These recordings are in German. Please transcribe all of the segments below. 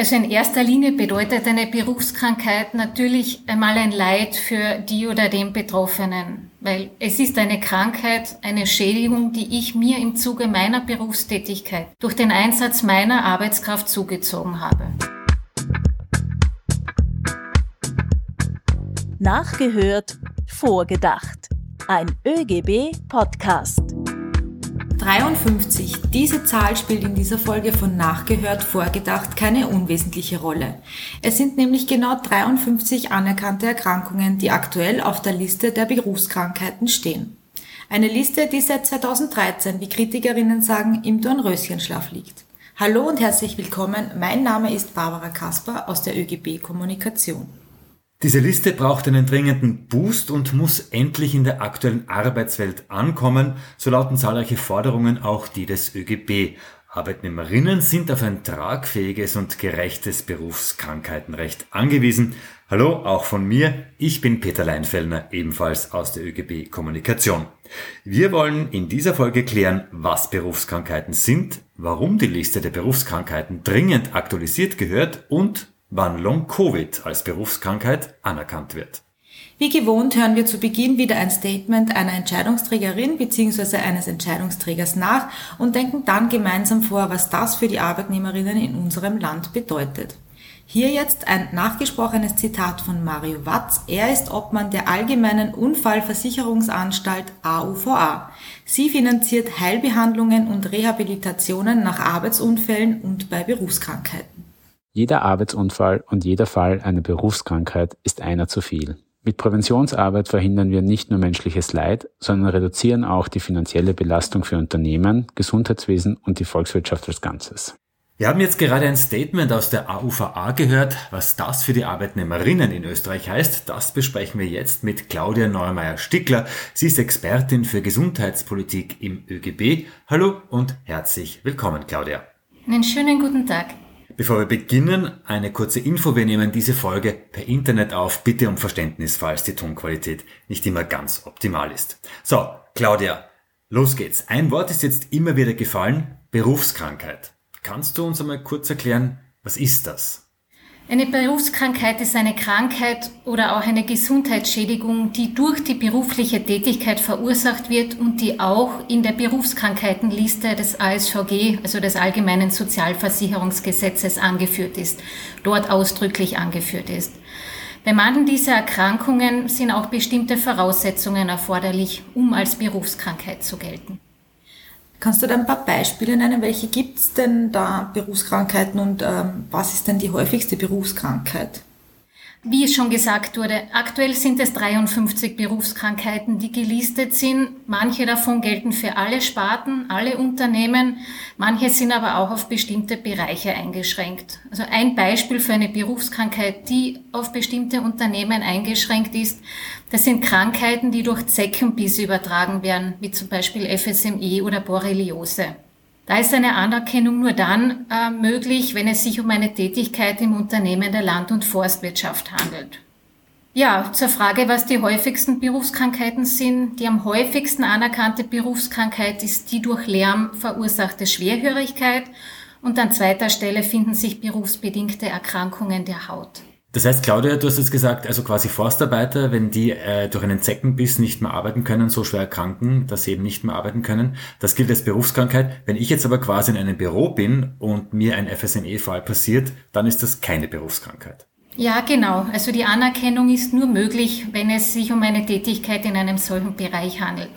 Also in erster Linie bedeutet eine Berufskrankheit natürlich einmal ein Leid für die oder den Betroffenen, weil es ist eine Krankheit, eine Schädigung, die ich mir im Zuge meiner Berufstätigkeit durch den Einsatz meiner Arbeitskraft zugezogen habe. Nachgehört, vorgedacht. Ein ÖGB-Podcast. 53. Diese Zahl spielt in dieser Folge von Nachgehört, Vorgedacht keine unwesentliche Rolle. Es sind nämlich genau 53 anerkannte Erkrankungen, die aktuell auf der Liste der Berufskrankheiten stehen. Eine Liste, die seit 2013, wie Kritikerinnen sagen, im Dornröschenschlaf liegt. Hallo und herzlich willkommen. Mein Name ist Barbara Kasper aus der ÖGB Kommunikation. Diese Liste braucht einen dringenden Boost und muss endlich in der aktuellen Arbeitswelt ankommen, so lauten zahlreiche Forderungen auch die des ÖGB. Arbeitnehmerinnen sind auf ein tragfähiges und gerechtes Berufskrankheitenrecht angewiesen. Hallo, auch von mir. Ich bin Peter Leinfellner, ebenfalls aus der ÖGB Kommunikation. Wir wollen in dieser Folge klären, was Berufskrankheiten sind, warum die Liste der Berufskrankheiten dringend aktualisiert gehört und wann Long-Covid als Berufskrankheit anerkannt wird. Wie gewohnt hören wir zu Beginn wieder ein Statement einer Entscheidungsträgerin bzw. eines Entscheidungsträgers nach und denken dann gemeinsam vor, was das für die Arbeitnehmerinnen in unserem Land bedeutet. Hier jetzt ein nachgesprochenes Zitat von Mario Watz. Er ist Obmann der Allgemeinen Unfallversicherungsanstalt AUVA. Sie finanziert Heilbehandlungen und Rehabilitationen nach Arbeitsunfällen und bei Berufskrankheiten. Jeder Arbeitsunfall und jeder Fall einer Berufskrankheit ist einer zu viel. Mit Präventionsarbeit verhindern wir nicht nur menschliches Leid, sondern reduzieren auch die finanzielle Belastung für Unternehmen, Gesundheitswesen und die Volkswirtschaft als Ganzes. Wir haben jetzt gerade ein Statement aus der AUVA gehört. Was das für die Arbeitnehmerinnen in Österreich heißt, das besprechen wir jetzt mit Claudia Neumeier-Stickler. Sie ist Expertin für Gesundheitspolitik im ÖGB. Hallo und herzlich willkommen, Claudia. Einen schönen guten Tag. Bevor wir beginnen, eine kurze Info. Wir nehmen diese Folge per Internet auf. Bitte um Verständnis, falls die Tonqualität nicht immer ganz optimal ist. So, Claudia, los geht's. Ein Wort ist jetzt immer wieder gefallen. Berufskrankheit. Kannst du uns einmal kurz erklären, was ist das? Eine Berufskrankheit ist eine Krankheit oder auch eine Gesundheitsschädigung, die durch die berufliche Tätigkeit verursacht wird und die auch in der Berufskrankheitenliste des ASVG, also des Allgemeinen Sozialversicherungsgesetzes, angeführt ist, dort ausdrücklich angeführt ist. Bei manchen dieser Erkrankungen sind auch bestimmte Voraussetzungen erforderlich, um als Berufskrankheit zu gelten. Kannst du da ein paar Beispiele nennen? Welche gibt es denn da Berufskrankheiten und ähm, was ist denn die häufigste Berufskrankheit? Wie es schon gesagt wurde, aktuell sind es 53 Berufskrankheiten, die gelistet sind. Manche davon gelten für alle Sparten, alle Unternehmen. Manche sind aber auch auf bestimmte Bereiche eingeschränkt. Also ein Beispiel für eine Berufskrankheit, die auf bestimmte Unternehmen eingeschränkt ist, das sind Krankheiten, die durch Zeckenbisse übertragen werden, wie zum Beispiel FSME oder Borreliose. Da ist eine Anerkennung nur dann äh, möglich, wenn es sich um eine Tätigkeit im Unternehmen der Land- und Forstwirtschaft handelt. Ja, zur Frage, was die häufigsten Berufskrankheiten sind. Die am häufigsten anerkannte Berufskrankheit ist die durch Lärm verursachte Schwerhörigkeit und an zweiter Stelle finden sich berufsbedingte Erkrankungen der Haut. Das heißt, Claudia, du hast jetzt gesagt, also quasi Forstarbeiter, wenn die äh, durch einen Zeckenbiss nicht mehr arbeiten können, so schwer erkranken, dass sie eben nicht mehr arbeiten können, das gilt als Berufskrankheit. Wenn ich jetzt aber quasi in einem Büro bin und mir ein FSME-Fall passiert, dann ist das keine Berufskrankheit. Ja, genau. Also die Anerkennung ist nur möglich, wenn es sich um eine Tätigkeit in einem solchen Bereich handelt.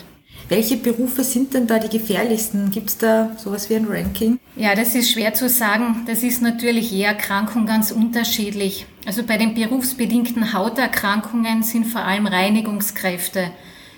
Welche Berufe sind denn da die gefährlichsten? Gibt es da sowas wie ein Ranking? Ja, das ist schwer zu sagen. Das ist natürlich je Erkrankung ganz unterschiedlich. Also bei den berufsbedingten Hauterkrankungen sind vor allem Reinigungskräfte,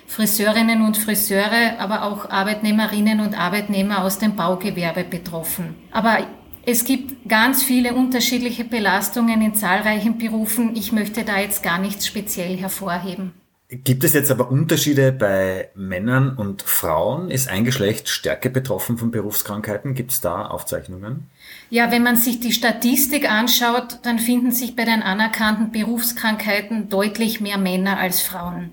Friseurinnen und Friseure, aber auch Arbeitnehmerinnen und Arbeitnehmer aus dem Baugewerbe betroffen. Aber es gibt ganz viele unterschiedliche Belastungen in zahlreichen Berufen. Ich möchte da jetzt gar nichts speziell hervorheben. Gibt es jetzt aber Unterschiede bei Männern und Frauen? Ist ein Geschlecht stärker betroffen von Berufskrankheiten? Gibt es da Aufzeichnungen? Ja, wenn man sich die Statistik anschaut, dann finden sich bei den anerkannten Berufskrankheiten deutlich mehr Männer als Frauen.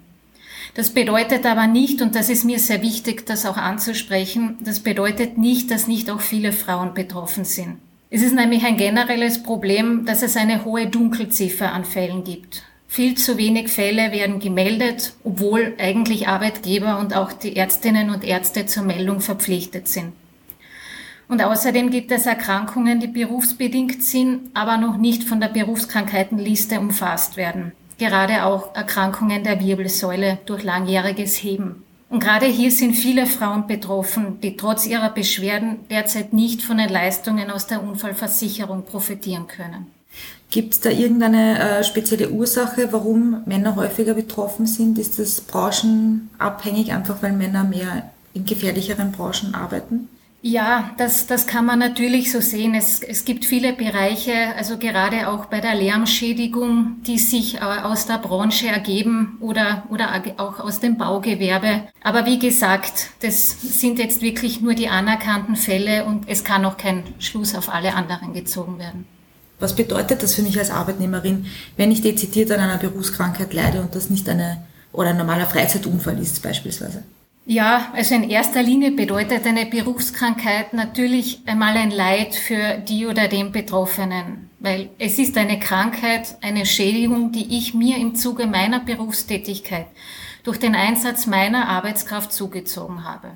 Das bedeutet aber nicht, und das ist mir sehr wichtig, das auch anzusprechen, das bedeutet nicht, dass nicht auch viele Frauen betroffen sind. Es ist nämlich ein generelles Problem, dass es eine hohe Dunkelziffer an Fällen gibt. Viel zu wenig Fälle werden gemeldet, obwohl eigentlich Arbeitgeber und auch die Ärztinnen und Ärzte zur Meldung verpflichtet sind. Und außerdem gibt es Erkrankungen, die berufsbedingt sind, aber noch nicht von der Berufskrankheitenliste umfasst werden. Gerade auch Erkrankungen der Wirbelsäule durch langjähriges Heben. Und gerade hier sind viele Frauen betroffen, die trotz ihrer Beschwerden derzeit nicht von den Leistungen aus der Unfallversicherung profitieren können. Gibt es da irgendeine äh, spezielle Ursache, warum Männer häufiger betroffen sind? Ist das branchenabhängig, einfach weil Männer mehr in gefährlicheren Branchen arbeiten? Ja, das, das kann man natürlich so sehen. Es, es gibt viele Bereiche, also gerade auch bei der Lärmschädigung, die sich äh, aus der Branche ergeben oder, oder auch aus dem Baugewerbe. Aber wie gesagt, das sind jetzt wirklich nur die anerkannten Fälle und es kann auch kein Schluss auf alle anderen gezogen werden. Was bedeutet das für mich als Arbeitnehmerin, wenn ich dezidiert an einer Berufskrankheit leide und das nicht eine oder ein normaler Freizeitunfall ist beispielsweise? Ja, also in erster Linie bedeutet eine Berufskrankheit natürlich einmal ein Leid für die oder den Betroffenen, weil es ist eine Krankheit, eine Schädigung, die ich mir im Zuge meiner Berufstätigkeit durch den Einsatz meiner Arbeitskraft zugezogen habe.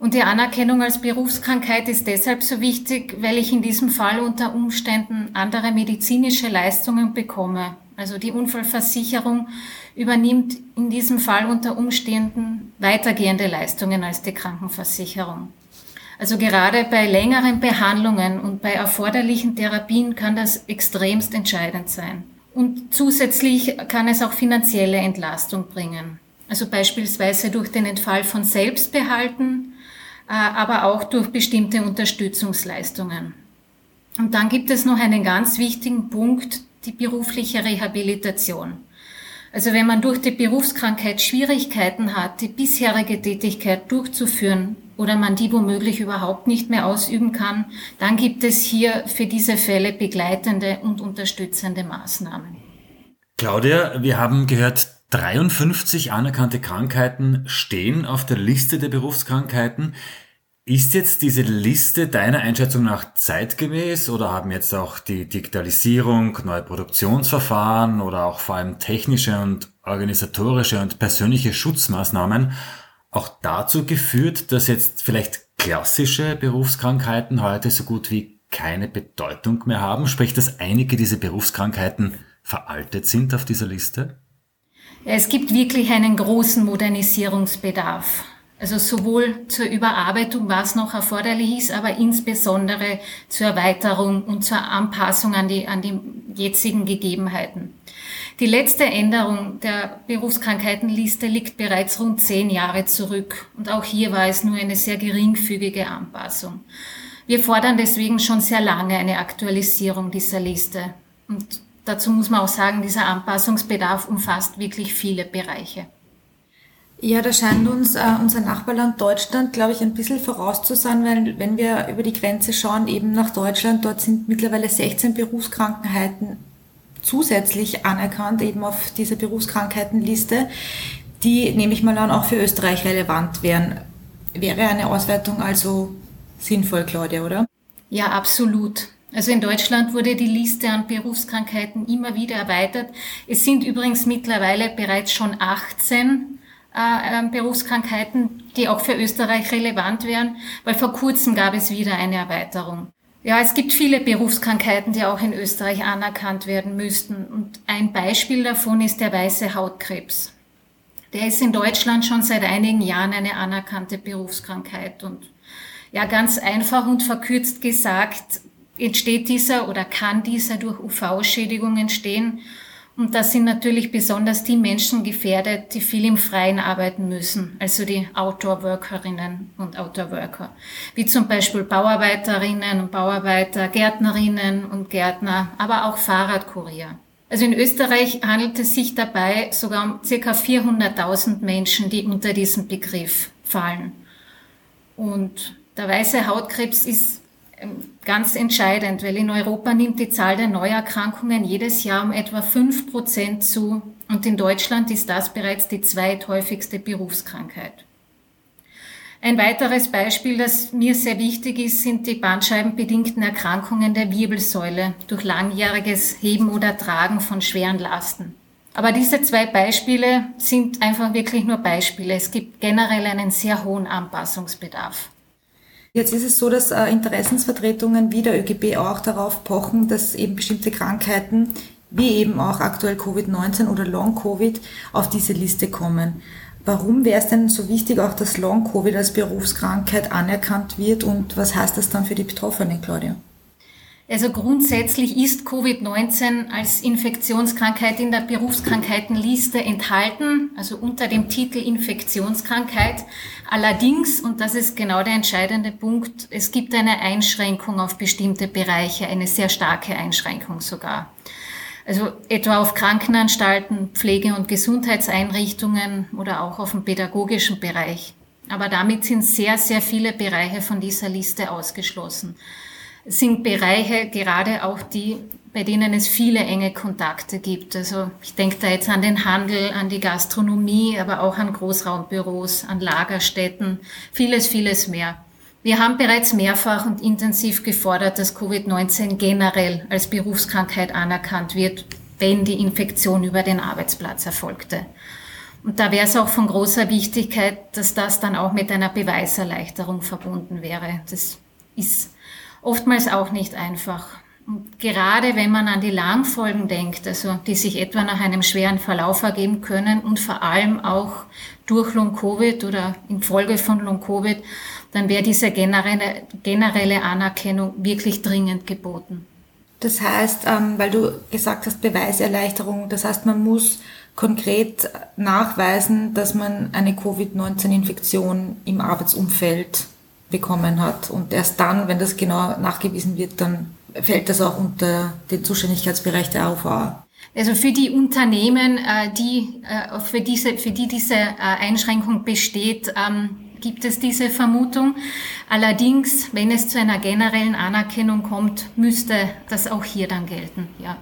Und die Anerkennung als Berufskrankheit ist deshalb so wichtig, weil ich in diesem Fall unter Umständen andere medizinische Leistungen bekomme. Also die Unfallversicherung übernimmt in diesem Fall unter Umständen weitergehende Leistungen als die Krankenversicherung. Also gerade bei längeren Behandlungen und bei erforderlichen Therapien kann das extremst entscheidend sein. Und zusätzlich kann es auch finanzielle Entlastung bringen. Also beispielsweise durch den Entfall von Selbstbehalten, aber auch durch bestimmte Unterstützungsleistungen. Und dann gibt es noch einen ganz wichtigen Punkt, die berufliche Rehabilitation. Also wenn man durch die Berufskrankheit Schwierigkeiten hat, die bisherige Tätigkeit durchzuführen oder man die womöglich überhaupt nicht mehr ausüben kann, dann gibt es hier für diese Fälle begleitende und unterstützende Maßnahmen. Claudia, wir haben gehört, 53 anerkannte Krankheiten stehen auf der Liste der Berufskrankheiten. Ist jetzt diese Liste deiner Einschätzung nach zeitgemäß oder haben jetzt auch die Digitalisierung, neue Produktionsverfahren oder auch vor allem technische und organisatorische und persönliche Schutzmaßnahmen auch dazu geführt, dass jetzt vielleicht klassische Berufskrankheiten heute so gut wie keine Bedeutung mehr haben? Sprich, dass einige dieser Berufskrankheiten veraltet sind auf dieser Liste? Es gibt wirklich einen großen Modernisierungsbedarf. Also sowohl zur Überarbeitung, was noch erforderlich ist, aber insbesondere zur Erweiterung und zur Anpassung an die, an die jetzigen Gegebenheiten. Die letzte Änderung der Berufskrankheitenliste liegt bereits rund zehn Jahre zurück und auch hier war es nur eine sehr geringfügige Anpassung. Wir fordern deswegen schon sehr lange eine Aktualisierung dieser Liste. Und dazu muss man auch sagen, dieser Anpassungsbedarf umfasst wirklich viele Bereiche. Ja, da scheint uns äh, unser Nachbarland Deutschland, glaube ich, ein bisschen voraus zu sein, weil wenn wir über die Grenze schauen, eben nach Deutschland, dort sind mittlerweile 16 Berufskrankheiten zusätzlich anerkannt, eben auf dieser Berufskrankheitenliste, die, nehme ich mal an, auch für Österreich relevant wären. Wäre eine Ausweitung also sinnvoll, Claudia, oder? Ja, absolut. Also in Deutschland wurde die Liste an Berufskrankheiten immer wieder erweitert. Es sind übrigens mittlerweile bereits schon 18 äh, ähm, Berufskrankheiten, die auch für Österreich relevant wären, weil vor kurzem gab es wieder eine Erweiterung. Ja, es gibt viele Berufskrankheiten, die auch in Österreich anerkannt werden müssten. Und ein Beispiel davon ist der weiße Hautkrebs. Der ist in Deutschland schon seit einigen Jahren eine anerkannte Berufskrankheit. Und ja, ganz einfach und verkürzt gesagt, entsteht dieser oder kann dieser durch UV-Schädigung entstehen und da sind natürlich besonders die Menschen gefährdet, die viel im Freien arbeiten müssen, also die Outdoor-Workerinnen und Outdoor-Worker, wie zum Beispiel Bauarbeiterinnen und Bauarbeiter, Gärtnerinnen und Gärtner, aber auch Fahrradkurier. Also in Österreich handelt es sich dabei sogar um circa 400.000 Menschen, die unter diesem Begriff fallen. Und der weiße Hautkrebs ist ähm, ganz entscheidend, weil in Europa nimmt die Zahl der Neuerkrankungen jedes Jahr um etwa fünf Prozent zu und in Deutschland ist das bereits die zweithäufigste Berufskrankheit. Ein weiteres Beispiel, das mir sehr wichtig ist, sind die bandscheibenbedingten Erkrankungen der Wirbelsäule durch langjähriges Heben oder Tragen von schweren Lasten. Aber diese zwei Beispiele sind einfach wirklich nur Beispiele. Es gibt generell einen sehr hohen Anpassungsbedarf. Jetzt ist es so, dass äh, Interessensvertretungen wie der ÖGB auch darauf pochen, dass eben bestimmte Krankheiten, wie eben auch aktuell Covid-19 oder Long-Covid, auf diese Liste kommen. Warum wäre es denn so wichtig, auch dass Long-Covid als Berufskrankheit anerkannt wird und was heißt das dann für die Betroffenen, Claudia? Also grundsätzlich ist Covid-19 als Infektionskrankheit in der Berufskrankheitenliste enthalten, also unter dem Titel Infektionskrankheit. Allerdings, und das ist genau der entscheidende Punkt, es gibt eine Einschränkung auf bestimmte Bereiche, eine sehr starke Einschränkung sogar. Also etwa auf Krankenanstalten, Pflege- und Gesundheitseinrichtungen oder auch auf dem pädagogischen Bereich. Aber damit sind sehr, sehr viele Bereiche von dieser Liste ausgeschlossen sind Bereiche gerade auch die, bei denen es viele enge Kontakte gibt. Also ich denke da jetzt an den Handel, an die Gastronomie, aber auch an Großraumbüros, an Lagerstätten, vieles, vieles mehr. Wir haben bereits mehrfach und intensiv gefordert, dass Covid-19 generell als Berufskrankheit anerkannt wird, wenn die Infektion über den Arbeitsplatz erfolgte. Und da wäre es auch von großer Wichtigkeit, dass das dann auch mit einer Beweiserleichterung verbunden wäre. Das ist oftmals auch nicht einfach. Und gerade wenn man an die Langfolgen denkt, also die sich etwa nach einem schweren Verlauf ergeben können und vor allem auch durch Long-Covid oder infolge von Long-Covid, dann wäre diese generelle, generelle Anerkennung wirklich dringend geboten. Das heißt, ähm, weil du gesagt hast, Beweiserleichterung, das heißt, man muss konkret nachweisen, dass man eine Covid-19-Infektion im Arbeitsumfeld bekommen hat. Und erst dann, wenn das genau nachgewiesen wird, dann fällt das auch unter den Zuständigkeitsbereich der AUVA. Also für die Unternehmen, äh, die, äh, für, diese, für die diese äh, Einschränkung besteht, ähm, gibt es diese Vermutung. Allerdings, wenn es zu einer generellen Anerkennung kommt, müsste das auch hier dann gelten. Ja.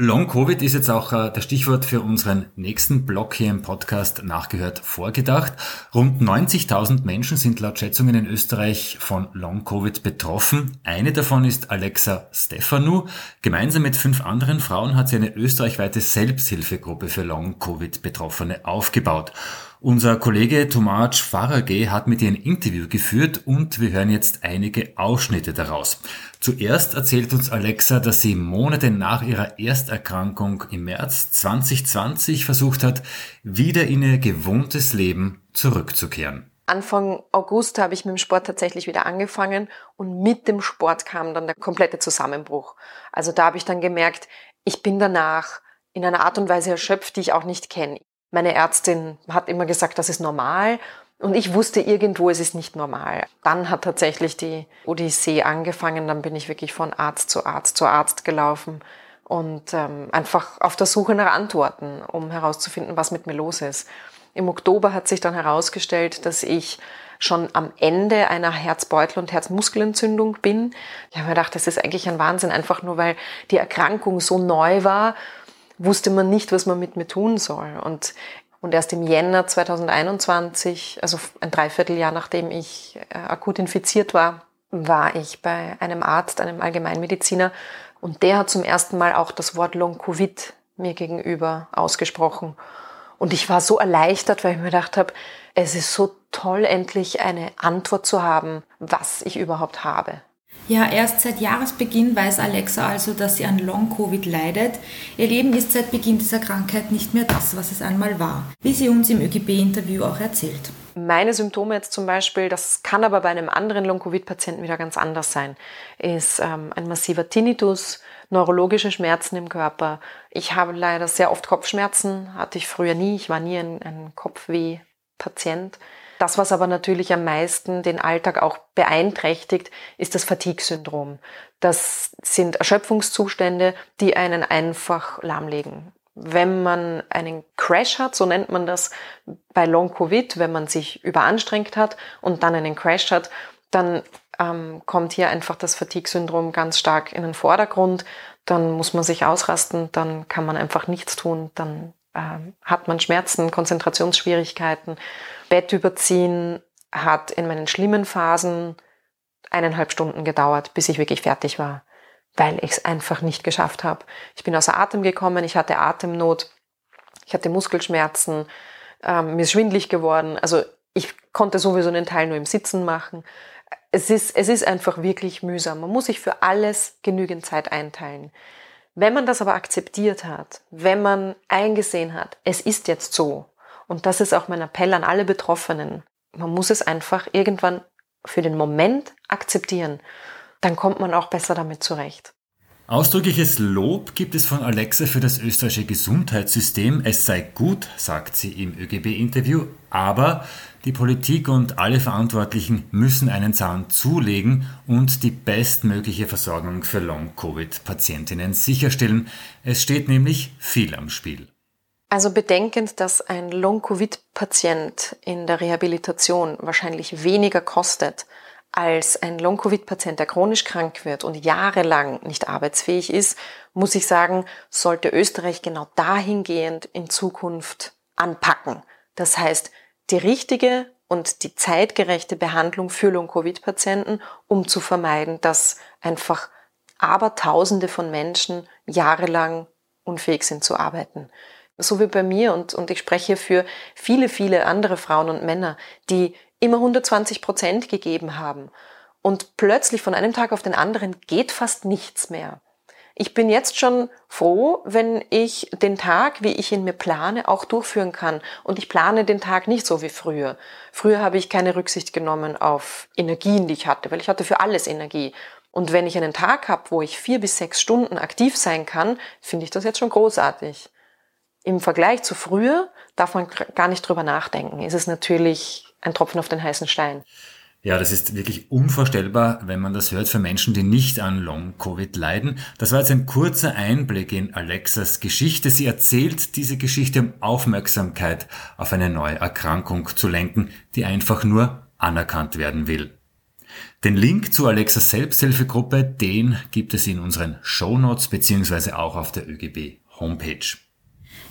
Long Covid ist jetzt auch äh, das Stichwort für unseren nächsten Blog hier im Podcast nachgehört vorgedacht. Rund 90.000 Menschen sind laut Schätzungen in Österreich von Long Covid betroffen. Eine davon ist Alexa Stefanu. Gemeinsam mit fünf anderen Frauen hat sie eine österreichweite Selbsthilfegruppe für Long Covid Betroffene aufgebaut. Unser Kollege Tomasz Farage hat mit ihr ein Interview geführt und wir hören jetzt einige Ausschnitte daraus. Zuerst erzählt uns Alexa, dass sie Monate nach ihrer Ersterkrankung im März 2020 versucht hat, wieder in ihr gewohntes Leben zurückzukehren. Anfang August habe ich mit dem Sport tatsächlich wieder angefangen und mit dem Sport kam dann der komplette Zusammenbruch. Also da habe ich dann gemerkt, ich bin danach in einer Art und Weise erschöpft, die ich auch nicht kenne. Meine Ärztin hat immer gesagt, das ist normal. Und ich wusste irgendwo, es ist nicht normal. Dann hat tatsächlich die Odyssee angefangen. Dann bin ich wirklich von Arzt zu Arzt zu Arzt gelaufen und ähm, einfach auf der Suche nach Antworten, um herauszufinden, was mit mir los ist. Im Oktober hat sich dann herausgestellt, dass ich schon am Ende einer Herzbeutel- und Herzmuskelentzündung bin. Ich habe mir gedacht, das ist eigentlich ein Wahnsinn, einfach nur weil die Erkrankung so neu war wusste man nicht, was man mit mir tun soll. Und, und erst im Jänner 2021, also ein Dreivierteljahr nachdem ich äh, akut infiziert war, war ich bei einem Arzt, einem Allgemeinmediziner, und der hat zum ersten Mal auch das Wort Long-Covid mir gegenüber ausgesprochen. Und ich war so erleichtert, weil ich mir gedacht habe, es ist so toll, endlich eine Antwort zu haben, was ich überhaupt habe. Ja, erst seit Jahresbeginn weiß Alexa also, dass sie an Long-Covid leidet. Ihr Leben ist seit Beginn dieser Krankheit nicht mehr das, was es einmal war, wie sie uns im ÖGB-Interview auch erzählt. Meine Symptome jetzt zum Beispiel, das kann aber bei einem anderen Long-Covid-Patienten wieder ganz anders sein, ist ähm, ein massiver Tinnitus, neurologische Schmerzen im Körper. Ich habe leider sehr oft Kopfschmerzen, hatte ich früher nie. Ich war nie ein, ein Kopfweh-Patient. Das, was aber natürlich am meisten den Alltag auch beeinträchtigt, ist das Fatigue-Syndrom. Das sind Erschöpfungszustände, die einen einfach lahmlegen. Wenn man einen Crash hat, so nennt man das bei Long-Covid, wenn man sich überanstrengt hat und dann einen Crash hat, dann ähm, kommt hier einfach das Fatigue-Syndrom ganz stark in den Vordergrund. Dann muss man sich ausrasten, dann kann man einfach nichts tun, dann hat man Schmerzen, Konzentrationsschwierigkeiten Bett überziehen hat in meinen schlimmen Phasen eineinhalb Stunden gedauert, bis ich wirklich fertig war, weil ich es einfach nicht geschafft habe. Ich bin außer Atem gekommen, ich hatte Atemnot, ich hatte Muskelschmerzen, ähm, mir ist schwindlig geworden. Also ich konnte sowieso einen Teil nur im Sitzen machen. Es ist, es ist einfach wirklich mühsam. Man muss sich für alles genügend Zeit einteilen. Wenn man das aber akzeptiert hat, wenn man eingesehen hat, es ist jetzt so, und das ist auch mein Appell an alle Betroffenen, man muss es einfach irgendwann für den Moment akzeptieren, dann kommt man auch besser damit zurecht. Ausdrückliches Lob gibt es von Alexa für das österreichische Gesundheitssystem. Es sei gut, sagt sie im ÖGB-Interview, aber die Politik und alle Verantwortlichen müssen einen Zahn zulegen und die bestmögliche Versorgung für Long-Covid-Patientinnen sicherstellen. Es steht nämlich viel am Spiel. Also bedenkend, dass ein Long-Covid-Patient in der Rehabilitation wahrscheinlich weniger kostet als ein Long-Covid-Patient, der chronisch krank wird und jahrelang nicht arbeitsfähig ist, muss ich sagen, sollte Österreich genau dahingehend in Zukunft anpacken. Das heißt, die richtige und die zeitgerechte Behandlung für Long-Covid-Patienten, um zu vermeiden, dass einfach Abertausende von Menschen jahrelang unfähig sind zu arbeiten. So wie bei mir und, und ich spreche für viele, viele andere Frauen und Männer, die immer 120 Prozent gegeben haben. Und plötzlich von einem Tag auf den anderen geht fast nichts mehr. Ich bin jetzt schon froh, wenn ich den Tag, wie ich ihn mir plane, auch durchführen kann. Und ich plane den Tag nicht so wie früher. Früher habe ich keine Rücksicht genommen auf Energien, die ich hatte, weil ich hatte für alles Energie. Und wenn ich einen Tag habe, wo ich vier bis sechs Stunden aktiv sein kann, finde ich das jetzt schon großartig. Im Vergleich zu früher darf man gar nicht drüber nachdenken. Es ist natürlich ein Tropfen auf den heißen Stein. Ja, das ist wirklich unvorstellbar, wenn man das hört für Menschen, die nicht an Long-Covid leiden. Das war jetzt ein kurzer Einblick in Alexas Geschichte. Sie erzählt diese Geschichte, um Aufmerksamkeit auf eine neue Erkrankung zu lenken, die einfach nur anerkannt werden will. Den Link zu Alexas Selbsthilfegruppe, den gibt es in unseren Shownotes beziehungsweise auch auf der ÖGB Homepage.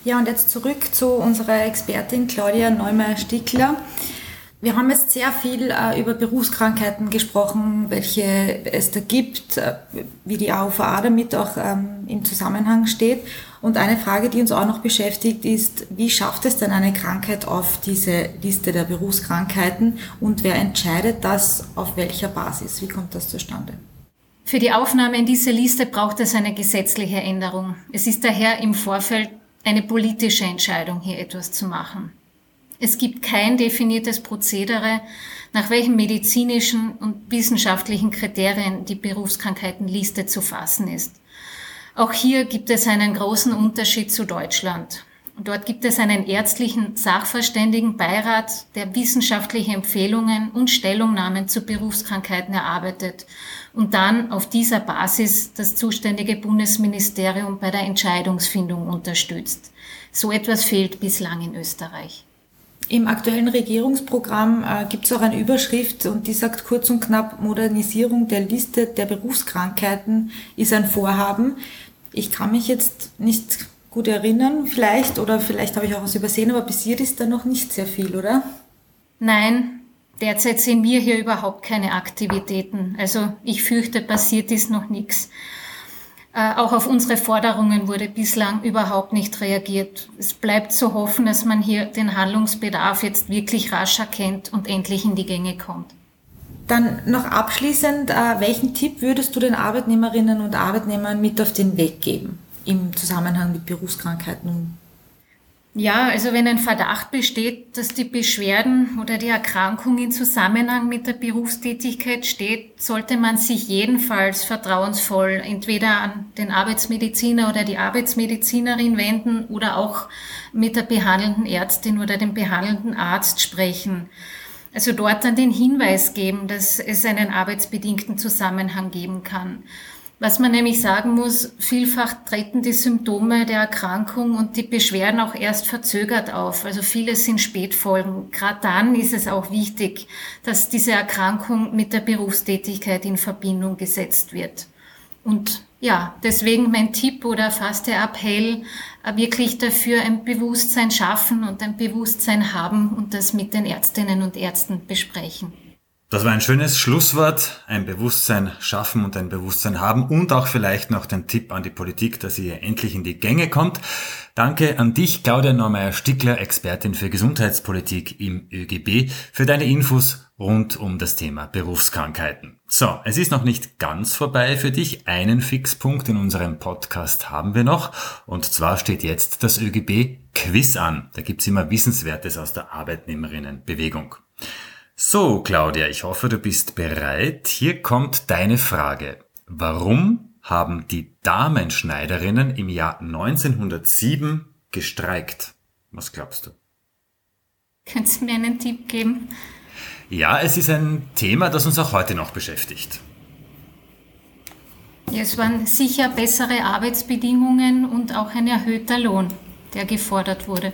Ja, und jetzt zurück zu unserer Expertin Claudia Neumeier-Stickler. Wir haben jetzt sehr viel äh, über Berufskrankheiten gesprochen, welche es da gibt, äh, wie die AUVA damit auch ähm, im Zusammenhang steht. Und eine Frage, die uns auch noch beschäftigt, ist, wie schafft es denn eine Krankheit auf diese Liste der Berufskrankheiten und wer entscheidet das auf welcher Basis? Wie kommt das zustande? Für die Aufnahme in diese Liste braucht es eine gesetzliche Änderung. Es ist daher im Vorfeld eine politische Entscheidung, hier etwas zu machen. Es gibt kein definiertes Prozedere, nach welchen medizinischen und wissenschaftlichen Kriterien die Berufskrankheitenliste zu fassen ist. Auch hier gibt es einen großen Unterschied zu Deutschland. Dort gibt es einen ärztlichen Sachverständigenbeirat, der wissenschaftliche Empfehlungen und Stellungnahmen zu Berufskrankheiten erarbeitet und dann auf dieser Basis das zuständige Bundesministerium bei der Entscheidungsfindung unterstützt. So etwas fehlt bislang in Österreich. Im aktuellen Regierungsprogramm äh, gibt es auch eine Überschrift und die sagt kurz und knapp, Modernisierung der Liste der Berufskrankheiten ist ein Vorhaben. Ich kann mich jetzt nicht gut erinnern, vielleicht, oder vielleicht habe ich auch was übersehen, aber bis hier ist da noch nicht sehr viel, oder? Nein, derzeit sehen wir hier überhaupt keine Aktivitäten. Also ich fürchte, passiert ist noch nichts. Äh, auch auf unsere Forderungen wurde bislang überhaupt nicht reagiert. Es bleibt zu hoffen, dass man hier den Handlungsbedarf jetzt wirklich rasch erkennt und endlich in die Gänge kommt. Dann noch abschließend, äh, welchen Tipp würdest du den Arbeitnehmerinnen und Arbeitnehmern mit auf den Weg geben im Zusammenhang mit Berufskrankheiten ja, also wenn ein Verdacht besteht, dass die Beschwerden oder die Erkrankung in Zusammenhang mit der Berufstätigkeit steht, sollte man sich jedenfalls vertrauensvoll entweder an den Arbeitsmediziner oder die Arbeitsmedizinerin wenden oder auch mit der behandelnden Ärztin oder dem behandelnden Arzt sprechen. Also dort dann den Hinweis geben, dass es einen arbeitsbedingten Zusammenhang geben kann. Was man nämlich sagen muss, vielfach treten die Symptome der Erkrankung und die Beschwerden auch erst verzögert auf. Also viele sind Spätfolgen. Gerade dann ist es auch wichtig, dass diese Erkrankung mit der Berufstätigkeit in Verbindung gesetzt wird. Und Ja, deswegen mein Tipp oder fast der Appell, äh, wirklich dafür ein Bewusstsein schaffen und ein Bewusstsein haben und das mit den Ärztinnen und Ärzten besprechen. Das war ein schönes Schlusswort. Ein Bewusstsein schaffen und ein Bewusstsein haben und auch vielleicht noch den Tipp an die Politik, dass ihr endlich in die Gänge kommt. Danke an dich, Claudia Neumeier-Stickler, Expertin für Gesundheitspolitik im ÖGB, für deine Infos rund um das Thema Berufskrankheiten. So, es ist noch nicht ganz vorbei für dich. Einen Fixpunkt in unserem Podcast haben wir noch. Und zwar steht jetzt das ÖGB Quiz an. Da gibt's immer Wissenswertes aus der Arbeitnehmerinnenbewegung. So, Claudia, ich hoffe, du bist bereit. Hier kommt deine Frage. Warum haben die Damenschneiderinnen im Jahr 1907 gestreikt? Was glaubst du? Könntest du mir einen Tipp geben? Ja, es ist ein Thema, das uns auch heute noch beschäftigt. Ja, es waren sicher bessere Arbeitsbedingungen und auch ein erhöhter Lohn, der gefordert wurde.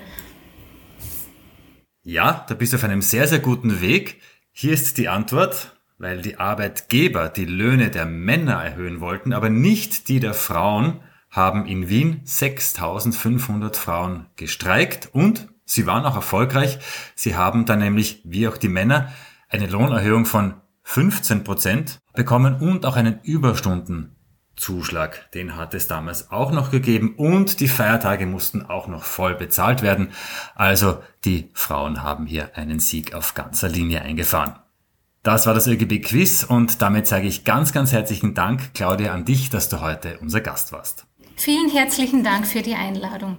Ja, da bist du auf einem sehr, sehr guten Weg. Hier ist die Antwort, weil die Arbeitgeber die Löhne der Männer erhöhen wollten, aber nicht die der Frauen, haben in Wien 6500 Frauen gestreikt und sie waren auch erfolgreich. Sie haben dann nämlich, wie auch die Männer, eine Lohnerhöhung von 15 Prozent bekommen und auch einen Überstunden Zuschlag, den hat es damals auch noch gegeben und die Feiertage mussten auch noch voll bezahlt werden. Also die Frauen haben hier einen Sieg auf ganzer Linie eingefahren. Das war das ÖGB Quiz und damit sage ich ganz, ganz herzlichen Dank, Claudia, an dich, dass du heute unser Gast warst. Vielen herzlichen Dank für die Einladung.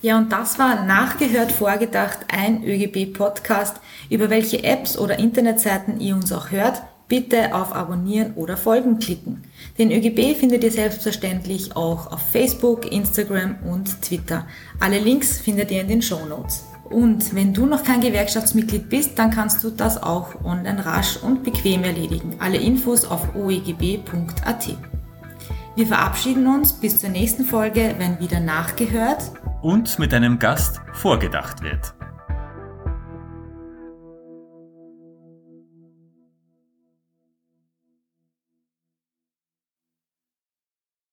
Ja, und das war nachgehört vorgedacht ein ÖGB-Podcast. Über welche Apps oder Internetseiten ihr uns auch hört, bitte auf Abonnieren oder Folgen klicken. Den ÖGB findet ihr selbstverständlich auch auf Facebook, Instagram und Twitter. Alle Links findet ihr in den Show Notes. Und wenn du noch kein Gewerkschaftsmitglied bist, dann kannst du das auch online rasch und bequem erledigen. Alle Infos auf oegb.at. Wir verabschieden uns bis zur nächsten Folge, wenn wieder nachgehört und mit einem Gast vorgedacht wird.